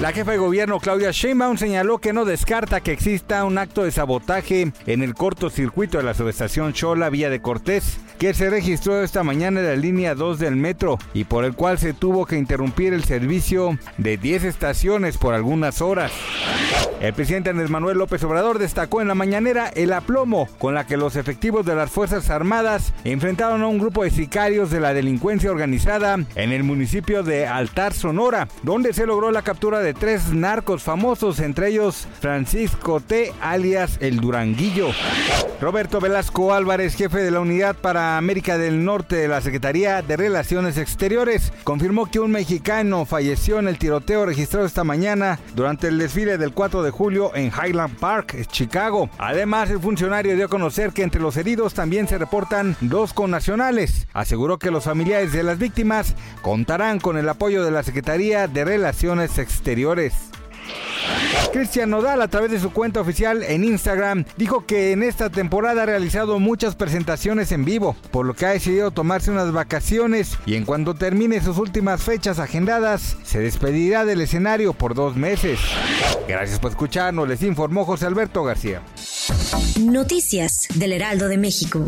La jefa de gobierno Claudia Sheinbaum señaló que no descarta que exista un acto de sabotaje en el cortocircuito de la subestación Chola Vía de Cortés, que se registró esta mañana en la línea 2 del metro y por el cual se tuvo que interrumpir el servicio de 10 estaciones por algunas horas. El presidente Andrés Manuel López Obrador destacó en la mañanera el aplomo con la que los efectivos de las Fuerzas Armadas enfrentaron a un grupo de sicarios de la delincuencia organizada en el municipio de Altar, Sonora, donde se logró la captura de tres narcos famosos, entre ellos Francisco T. alias El Duranguillo. Roberto Velasco Álvarez, jefe de la Unidad para América del Norte de la Secretaría de Relaciones Exteriores, confirmó que un mexicano falleció en el tiroteo registrado esta mañana durante el desfile del 4 de julio en Highland Park, Chicago. Además, el funcionario dio a conocer que entre los heridos también se reportan dos connacionales. Aseguró que los familiares de las víctimas contarán con el apoyo de la Secretaría de Relaciones Exteriores. Cristian Nodal a través de su cuenta oficial en Instagram dijo que en esta temporada ha realizado muchas presentaciones en vivo, por lo que ha decidido tomarse unas vacaciones y en cuanto termine sus últimas fechas agendadas, se despedirá del escenario por dos meses. Gracias por escucharnos, les informó José Alberto García. Noticias del Heraldo de México.